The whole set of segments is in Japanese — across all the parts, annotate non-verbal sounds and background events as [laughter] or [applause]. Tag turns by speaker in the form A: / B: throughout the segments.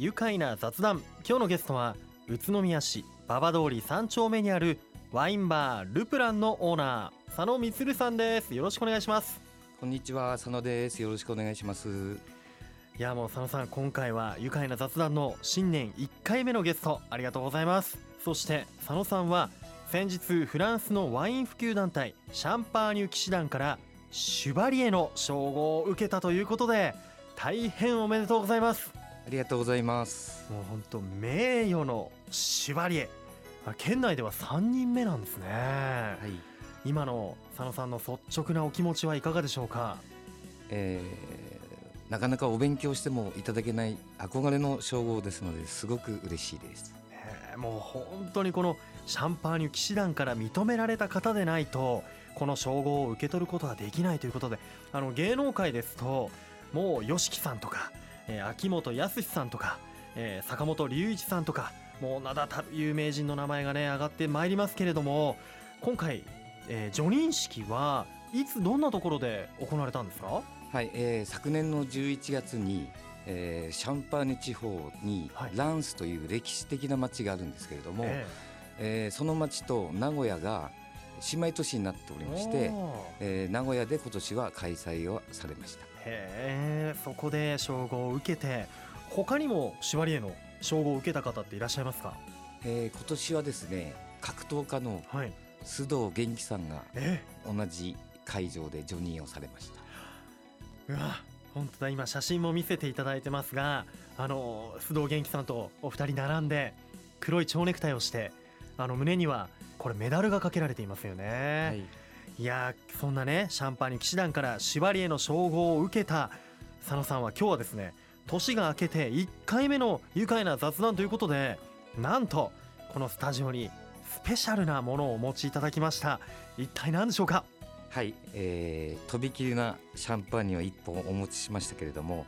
A: 愉快な雑談。今日のゲストは宇都宮市馬場通り3丁目にあるワインバールプランのオーナー佐野充さんです。よろしくお願いします。
B: こんにちは佐野です。よろしくお願いします。
A: いやもう佐野さん今回は愉快な雑談の新年1回目のゲストありがとうございます。そして佐野さんは先日フランスのワイン普及団体シャンパーニュ騎士団からシュバリエの称号を受けたということで大変おめでとうございます。
B: ありがとうございます。
A: もう本当名誉のシュバリエ県内では3人目なんですね、はい、今の佐野さんの率直なお気持ちはいかがでしょうか、
B: えー、なかなかお勉強してもいただけない憧れの称号ですのですごく嬉しいです、
A: ね、もう本当にこのシャンパーニュ騎士団から認められた方でないとこの称号を受け取ることはできないということであの芸能界ですともう YOSHIKI さんとか、えー、秋元康さんとか、えー、坂本龍一さんとかもう名だたる有名人の名前がね上がってまいりますけれども今回、えー、叙任式はいつどんなところで行われたんですか？
B: はい、えー、昨年の11月に、えー、シャンパーニュ地方にランスという歴史的な町があるんですけれども、はい、え。ー、えー、その町と名古屋が姉妹都市になっておりまして、えー、名古屋で今年は開催をされました
A: へえそこで称号を受けて他にもシュワリエの称号を受けた方っていらっしゃいますか、
B: えー、今年はですね格闘家の須藤元気さんが同じ会場で叙任をされました、
A: うわ本当だ今写真も見せていただいてますがあの須藤元気さんとお二人並んで黒い蝶ネクタイをしてあの胸にはこれメダルがかけられていますよね、はい、いやそんなねシャンパーニュ騎士団からシバリエの称号を受けた佐野さんは今日はですね年が明けて1回目の愉快な雑談ということでなんとこのスタジオにスペシャルなものをお持ちいただきました。一体何でしょうか？
B: はい、えー、とびきりなシャンパーニュを1本お持ちしましたけれども、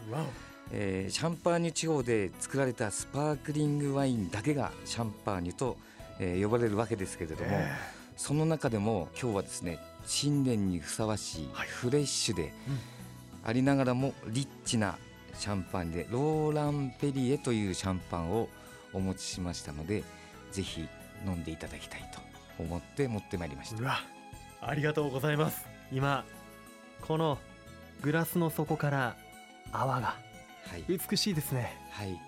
B: えー、シャンパーニュ地方で作られたスパークリングワインだけがシャンパーニュと、えー、呼ばれるわけですけれども、えー、その中でも今日はですね新年にふさわしいフレッシュで、ありながらもリッチなシャンパンでローラン・ペリエというシャンパンをお持ちしましたのでぜひ飲んでいただきたいと思って持ってまいりました。
A: うわありがとうございます。今このグラスの底から泡が美しいですね。
B: はい、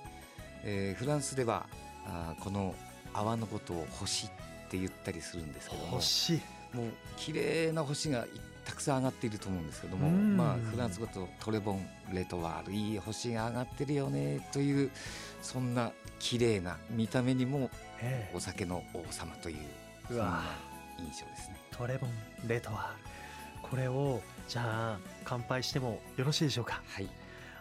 B: えー、フランスではあこの泡のことを星って言ったりするんですけども。
A: 星
B: もう綺麗な星がたくさん上がっていると思うんですけども、まあ、フランス語とトレボンレトワールいい星が上がってるよねというそんな綺麗な見た目にもお酒の王様というそんな印象ですね。
A: トレボンレトワールこれをじゃあ乾杯してもよろしいでしょうか？
B: はい。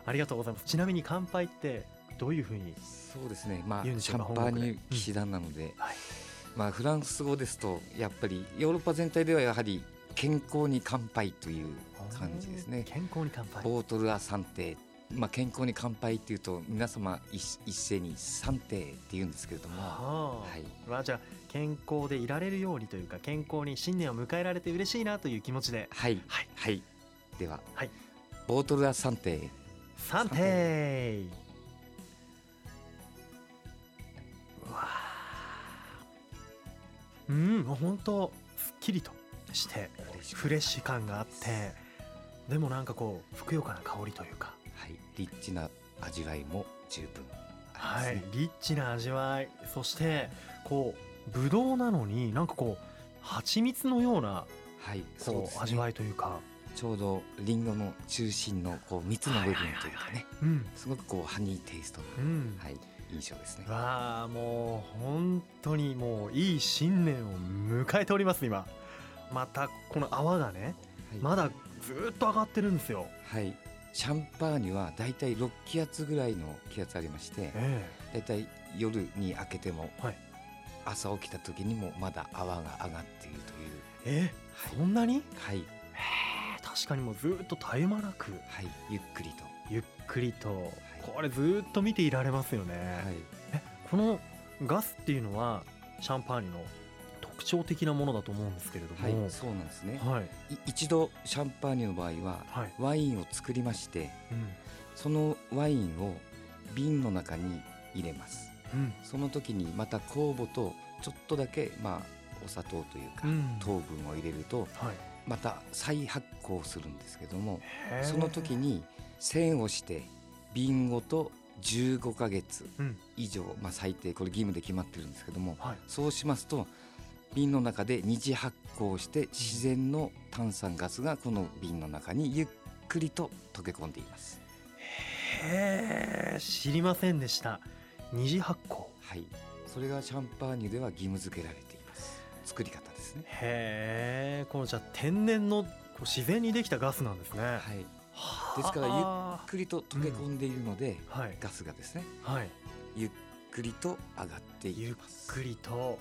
A: ありがとうございます。ちなみに乾杯ってどういうふうに
B: そうですね。まあシャンパーニュ騎士団なので、うんはい、まあフランス語ですとやっぱりヨーロッパ全体ではやはり健康に乾杯という感じですね。
A: 健康に乾杯。
B: ボートルアサンテ。まあ、健康に乾杯っていうと皆様一一斉に三定って言うんですけれども、は
A: あ、はい。まあ、じゃあ健康でいられるようにというか健康に新年を迎えられて嬉しいなという気持ちで。
B: はい。はい、はい、では、はい、ボートルア三定
A: 三定うん本当。すっきりとしてフレッシュ感があってでもなんかこうふくよかな香りというか。
B: はいリッチな味わいも十分
A: はい、リッチな味わい。そしてこうぶどうなのになんかこう蜂蜜のようなはいそう、味わいというか。
B: ちょうどりんごの中心のこう蜜の部分というかね、うん、すごくこうハニーテイストの、うん、はい、印象ですね。
A: わあもう本当にもういい新年を迎えております今。またこの泡がね、はい、まだずっと上がってるんですよ。
B: はい。シャンパーニュはだいたい6気圧ぐらいの気圧ありまして、えー、だいたい夜に開けても、はい、朝起きた時にもまだ泡が上がっている
A: という。えー、はい、そんなに？
B: はい
A: 確かにもうずっと絶え間なく
B: はいゆっくりと。
A: ゆっくりと、はい、これずっと見ていられますよね、はい、えこのガスっていうのはシャンパーニュの特徴的なものだと思うんですけれど
B: も、はい、そうなんですね、はい、一度シャンパーニュの場合は、ワインを作りまして、うん、そのワインを瓶の中に入れます。
A: うん。
B: その時にまた酵母とちょっとだけまあお砂糖というか
A: うん。
B: 糖分を入れると
A: はい
B: また再発酵するんですけどもその時に栓をして瓶ごと15ヶ月
A: うん。
B: 以上、まあ、最低これ義務で決まってるんですけども
A: はい。
B: そうしますと瓶の中で二次発酵して自然の炭酸ガスがこの瓶の中にゆっくりと溶け込んでいます。
A: へえ知りませんでした。二次発酵
B: はい、それがシャンパーニュでは義務付けられています。作り方ですね。
A: へえこのじゃあ天然のこう自然にできたガスなんですね、
B: はい、
A: はあ
B: ですからゆっくりと溶け込んでいるので、
A: はい。
B: ガスがですね
A: はい。
B: ゆっくりと上がってい
A: ゆっ
B: きます。
A: くりと。
B: はい。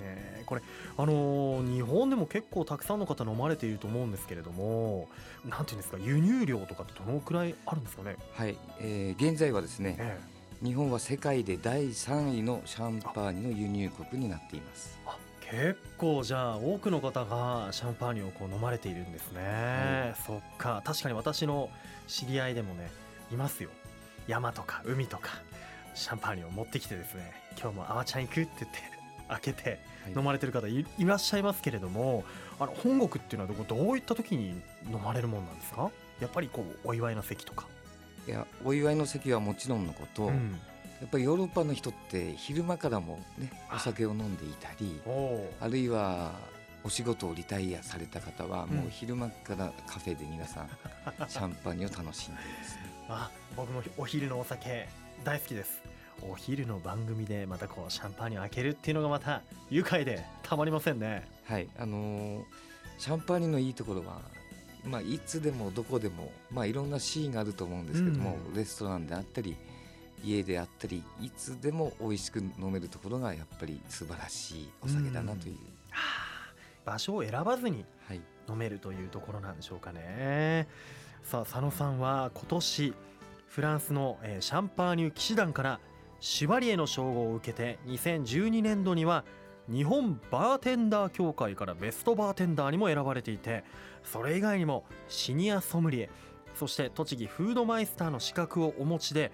A: ねこれあのー日本でも結構たくさんの方飲まれていると思うんですけれどもなんていうんですか輸入量とかってどのくらいあるんですかね、
B: はい、えー現在はですね、
A: え
B: 日本は世界で第3位のシャンパーニュの輸入国になっています。
A: あ結構じゃあ多くの方がシャンパーニュをこう飲まれているんですね、
B: は
A: そっか。確かに私の知り合いでもねいますよ。山とか海とかシャンパーニュを持ってきてですね今日もあわちゃん行くって言って [laughs] 開けて
B: はい。
A: 飲まれてる方いいらっしゃいますけれどもあの本国っていうのはどこどういった時に飲まれるもんなんですか？やっぱりこうお祝いの席とか、
B: いやお祝いの席はもちろんのこと、
A: うん
B: やっぱりヨーロッパの人って昼間からもねお酒を飲んでいたりあるいはお仕事をリタイアされた方はもう昼間からカフェで皆さん [laughs] シャンパーニュを楽しんでいますね。
A: あ僕もお昼のお酒大好きです。お昼の番組でまたこうシャンパーニュ開けるっていうのがまた愉快でたまりませんね。
B: はいあのーシャンパーニュのいいところは、まあ、いつでもどこでも、まあ、いろんなシーンがあると思うんですけども、
A: うん。
B: レストランであったり家であったりいつでも美味しく飲めるところがやっぱり素晴らしいお酒だなという、
A: はあ場所を選ばずに
B: はい。
A: 飲めるというところなんでしょうかね。さあ佐野さんは今年フランスの、えーシャンパーニュ騎士団からシュバリエの称号を受けて2012年度には日本バーテンダー協会からベストバーテンダーにも選ばれていてそれ以外にもシニアソムリエそして栃木フードマイスターの資格をお持ちで、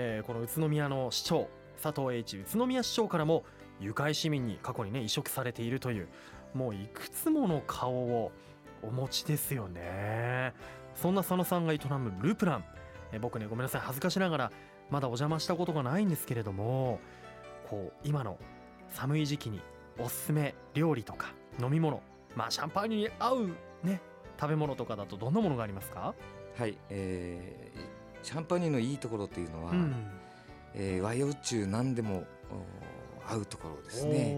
A: えーこの宇都宮の市長佐藤栄一宇都宮市長からも愉快市民に過去にね移植されているというもういくつもの顔をお持ちですよね。そんな佐野さんが営むループラン。え僕ねごめんなさい恥ずかしながらまだお邪魔したことがないんですけれどもこう今の寒い時期におすすめ料理とか飲み物まあシャンパーニュに合うね食べ物とかだとどんなものがありますか？
B: はいえーシャンパーニュのいいところっていうのは、
A: うん。
B: えー和洋中何でもお合うところですね。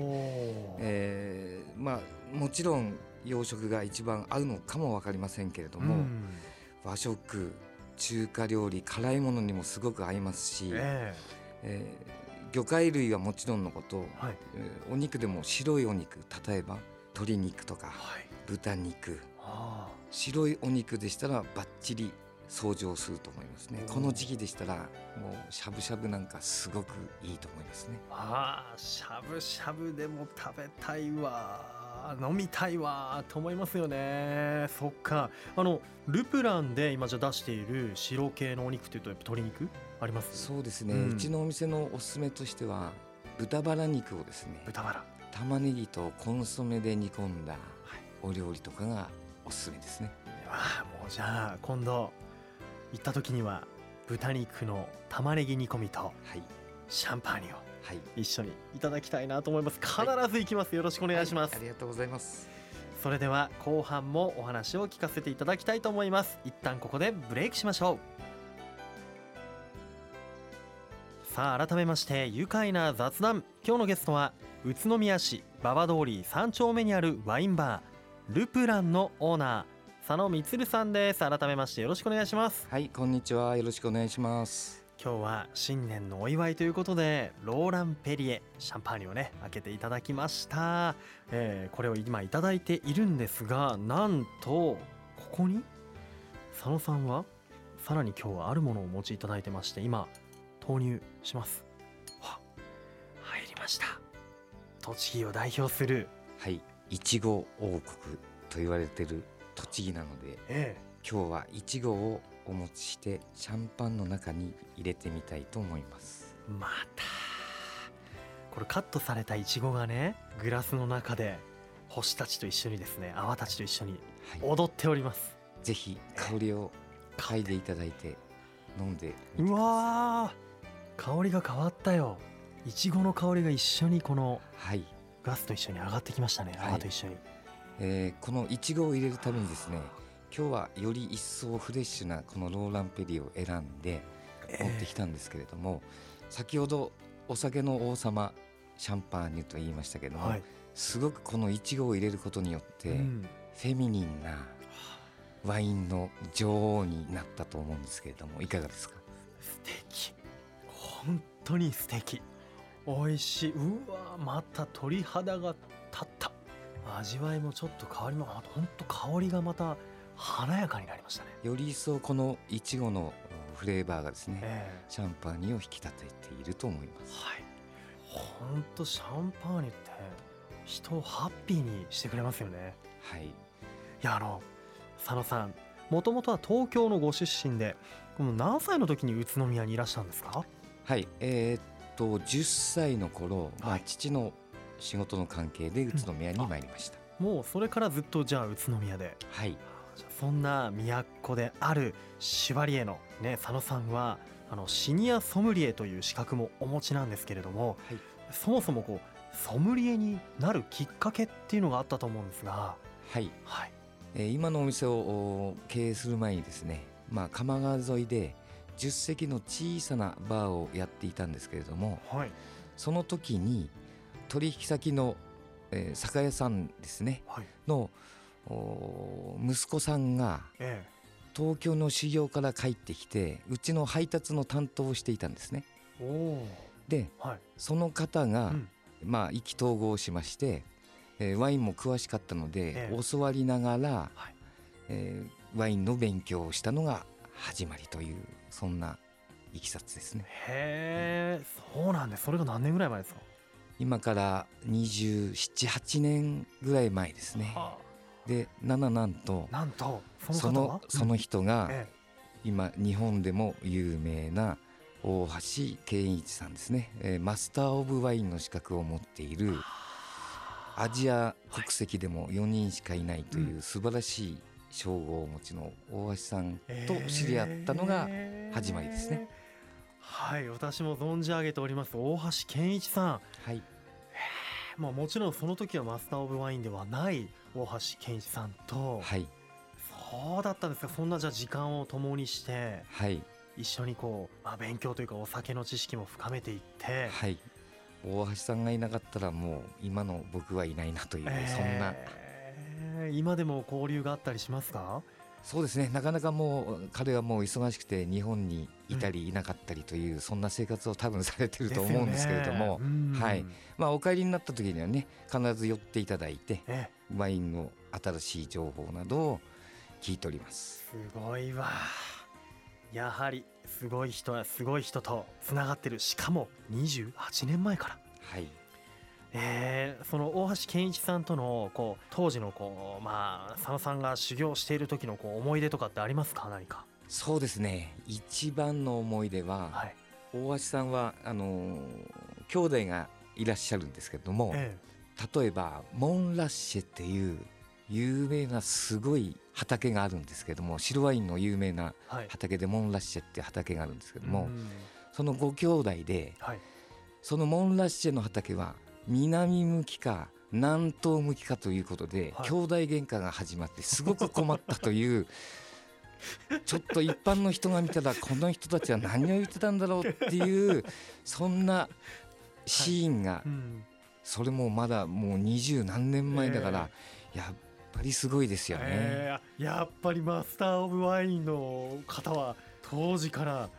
B: えーまあもちろん洋食が一番合うのかも分かりませんけれども、
A: うん。
B: 和食中華料理辛いものにもすごく合いますし、
A: え
B: え。ー魚介類はもちろんのこと、
A: えはい。
B: えーお肉でも白いお肉例えば鶏肉とか
A: はい。
B: 豚肉。
A: あ
B: 白いお肉でしたらバッチリ相乗すると思いますね。この時期でしたらもうしゃぶしゃぶなんかすごくいいと思いますね。
A: ーあーしゃぶしゃぶでも食べたいわ。飲みたいわと思いますよね。そっか。あのルプランで今じゃ出している白系のお肉というとやっぱ鶏肉？あります？
B: そうですね、
A: う
B: うんちのお店のおすすめとしては豚バラ肉をですね
A: 豚バラ。
B: 玉ねぎとコンソメで煮込んだお料理とかがおすすめですね。
A: ああもうじゃあ今度行った時には豚肉の玉ねぎ煮込みと
B: はい。
A: シャンパーニュを
B: はい。
A: 一緒にいただきたいなと思います。必ず行きます。よろしくお願いします、
B: はありがとうございます。
A: それでは後半もお話を聞かせていただきたいと思います。一旦ここでブレイクしましょう。さあ改めまして愉快な雑談。今日のゲストは宇都宮市馬場通り3丁目にあるワインバールプランのオーナー佐野充さんです。改めましてよろしくお願いします。
B: はいこんにちは。よろしくお願いします。
A: 今日は新年のお祝いということでローラン・ペリエシャンパーニュをね開けていただきました、えーこれを今いただいているんですがなんとここに佐野さんはさらに今日はあるものをお持ちいただいてまして今投入します。は入りました。栃木を代表する。
B: はいいちご王国と言われてる栃木なので
A: え
B: 今日はいちごをお持ちしてシャンパンの中に入れてみたいと思います。
A: また。これカットされたいちごがねグラスの中で星たちと一緒にですね泡たちと一緒に踊っております、
B: はい、ぜひ香りを嗅いでいただいて飲んで
A: うわ香りが変わったよ。いちごの香りが一緒にこのガスと一緒に上がってきましたね、はい、泡と一緒に、
B: えー、このいちごを入れるためにですね今日はより一層フレッシュなこのローランペリーを選んで持ってきたんですけれども、えー、先ほどお酒の王様シャンパーニュと言いましたけども、はい、すごくこのいちごを入れることによって、うん、フェミニンなワインの女王になったと思うんですけれどもいかがですか？
A: 素敵。本当に素敵。美味しい。うわまた鳥肌が味わいもちょっと変わりま本当香りがまた華やかになりましたね。
B: より一層このいちごのフレーバーがですね、えー、シャンパーニュを引き立てていると思います。はい。
A: 本当シャンパーニュって人をハッピーにしてくれますよね。
B: はい。い
A: やあの佐野さんもともとは東京のご出身でこの何歳の時に宇都宮にいらしたんですか？
B: はい。えー、っと10歳の頃、まあ、父の仕事の関係で宇都宮に参りました、
A: うん、もうそれからずっとじゃあ宇都宮で。
B: はい。
A: そんな都であるシュバリエのね佐野さんはあのシニアソムリエという資格もお持ちなんですけれども、はい、そもそもこうソムリエになるきっかけっていうのがあったと思うんですが。
B: はい、はい。えー、今のお店を経営する前にですね、まあ、鎌川沿いで10席の小さなバーをやっていたんですけれども、はい、その時に取引先の、えー、酒屋さんですね、はい、の息子さんが、ええ。東京の修行から帰ってきてうちの配達の担当をしていたんですね。で、はい、その方が、うん、まあ意気投合しまして、えー、ワインも詳しかったので、ええ、教わりながら、はい、えー、ワインの勉強をしたのが始まりというそんないきさつですね。
A: へえ、そうなんです。それが何年ぐらい前ですか？
B: 今から278年ぐらい前ですね。はあ。で7なんと
A: なんと
B: そのその人が、今日本でも有名な大橋健一さんですね、えー、マスター・オブ・ワインの資格を持っているアジア国籍でも4人しかいないという素晴らしい称号をお持ちの大橋さんと知り合ったのが始まりですね。
A: はい私も存じ上げております大橋健一さん。
B: はい。
A: まあ、もちろんその時はマスター・オブ・ワインではない大橋健一さんと、はい、そうだったんですか。そんなじゃあ時間を共にして、はい、一緒にこう、まあ、勉強というかお酒の知識も深めていって、
B: はい、大橋さんがいなかったらもう今の僕はいないなという、えー、そんな。
A: 今でも交流があったりしますか？
B: そうですね。なかなかもう彼はもう忙しくて日本にいたりいなかったりという、うん、そんな生活を多分されてると思うんですけれども、ね、はい。まあ、お帰りになった時にはね必ず寄っていただいて、ええ、ワインの新しい情報などを聞いております。
A: すごいわ。やはりすごい人はすごい人とつながってる。しかも28年前から。
B: はい
A: えー、その大橋健一さんとのこう当時のこうまあ佐野さんが修行している時のこう思い出とかってありますか？何か。
B: そうですね。一番の思い出は、はい、大橋さんはあのー、兄弟がいらっしゃるんですけれども、ええ、例えばモンラッシェっていう有名なすごい畑があるんですけども白ワインの有名な畑でモンラッシェっていう畑があるんですけども、そのご兄弟で、はい、そのモンラッシェの畑は南向きか南東向きかということで、はい、兄弟喧嘩が始まってすごく困ったという [laughs] ちょっと一般の人が見たらこの人たちは何を言ってたんだろうっていうそんなシーンが、それもまだもう二十何年前だから、やっぱりすごいですよね、え
A: ー、やっぱりマスター・オブ・ワインの方は当時から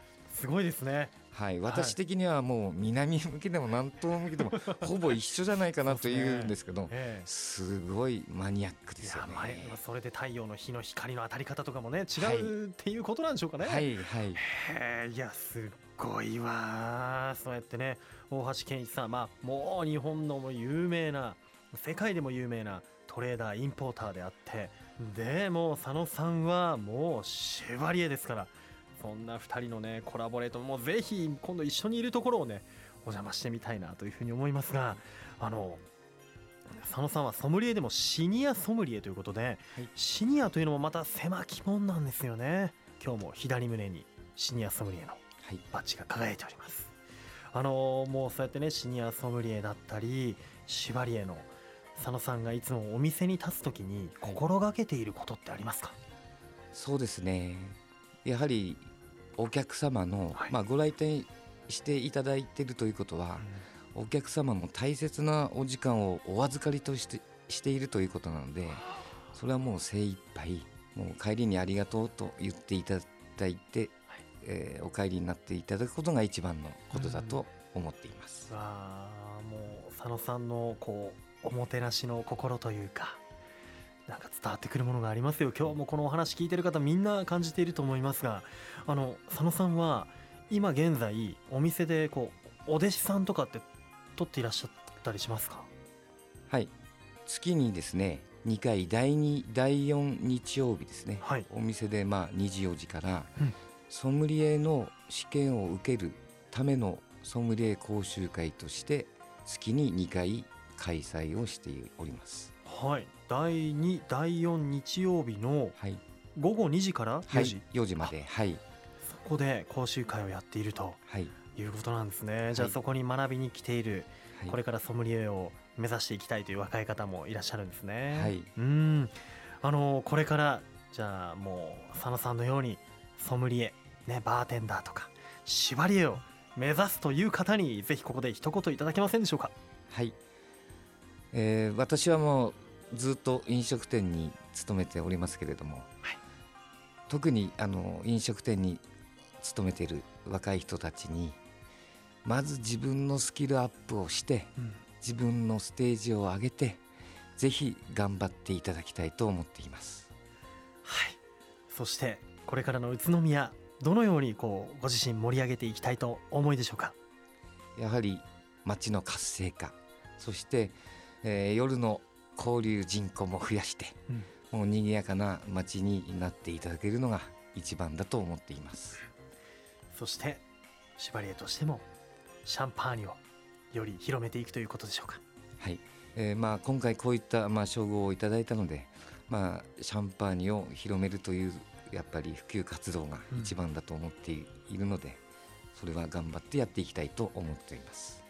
A: すごいですね。
B: はい、私的にはもう南向きでも南東向きでも [laughs] ほぼ一緒じゃないかなというんですけどすごいマニアックですよね。
A: それで太陽の日の光の当たり方とかもね違うっていうことなんでしょうかね。
B: はいはい。
A: いやすごいわそうやってね大橋健一さんまあもう日本のも有名な世界でも有名なトレーダーインポーターであってでもう佐野さんはもうシェバリエですからそんな2人のねコラボレートもぜひ今度一緒にいるところをねお邪魔してみたいなというふうに思いますがあの佐野さんはソムリエでもシニアソムリエということで、はい、シニアというのもまた狭き門なんですよね。今日も左胸にシニアソムリエのバッジが輝いております、はい、あのもうそうやってねシニアソムリエだったりシバリエの佐野さんがいつもお店に立つ時に心がけていることってありますか、はい、
B: そうですね。やはりお客様の、まあ、ご来店していただいているということは、お客様の大切なお時間をお預かりとしてしているということなのでそれはもう精一杯もう帰りにありがとうと言っていただいて、はい、えー、お帰りになっていただくことが一番のことだと思っています。
A: うん、わもう佐野さんのこうおもてなしの心というかなんか伝わってくるものがありますよ。今日もこのお話聞いてる方みんな感じていると思いますがあの佐野さんは今現在お店でこうお弟子さんとかって取っていらっしゃったりしますか？
B: はい。月にですね2回第2第4日曜日ですね、はい、お店でまあ2時4時から、うん、ソムリエの試験を受けるためのソムリエ講習会として月に2回開催をしております。
A: はい第2第4日曜日の午後2時から4時、はい、
B: 4時。まで。はい。
A: そこで講習会をやっていると、はい、いうことなんですね。じゃあそこに学びに来ている、はい、これからソムリエを目指していきたいという若い方もいらっしゃるんですね。はい、うん。あのこれからじゃあもう佐野さんのようにソムリエ、ね、バーテンダーとかシバリエを目指すという方にぜひここで一言いただけませんでしょうか？
B: はい、えー、私はもうずっと飲食店に勤めておりますけれども、はい、特にあの飲食店に勤めている若い人たちにまず自分のスキルアップをして、うん、自分のステージを上げてぜひ頑張っていただきたいと思っています。
A: はい。そしてこれからの宇都宮どのようにこうご自身盛り上げていきたいと思いでしょうか？
B: やはり街の活性化そして、えー、夜の交流人口も増やして、うん、もう賑やかな街になっていただけるのが一番だと思っています
A: そしてシュバリエとしてもシャンパーニュをより広めていくということでしょうか。
B: はい、えー、まあ今回こういったまあ称号をいただいたので、まあシャンパーニュを広めるというやっぱり普及活動が一番だと思っているので、うん、それは頑張ってやっていきたいと思っています。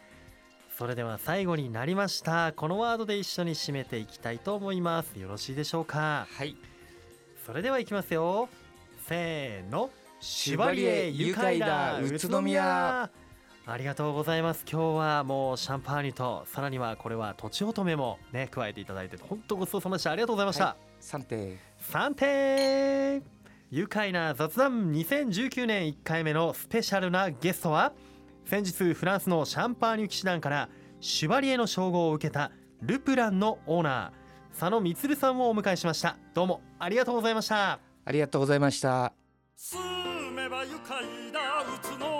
A: それでは最後になりました。このワードで一緒に締めていきたいと思います。よろしいでしょうか？
B: はい。
A: それではいきますよ。せーの。シュバリエ愉快だ宇都宮。ありがとうございます。今日はもうシャンパーニュとさらにはこれはとちおとめもね加えていただいて本当ごちそうさまでした。ありがとうございました、はい、
B: 三点
A: 三点愉快な雑談。2019年1回目のスペシャルなゲストは先日フランスのシャンパーニュ騎士団からシュバリエの称号を受けたルプランのオーナー佐野充さんをお迎えしました。どうもありがとうございました。
B: ありがとうございました。
C: 住めば愉快な宇都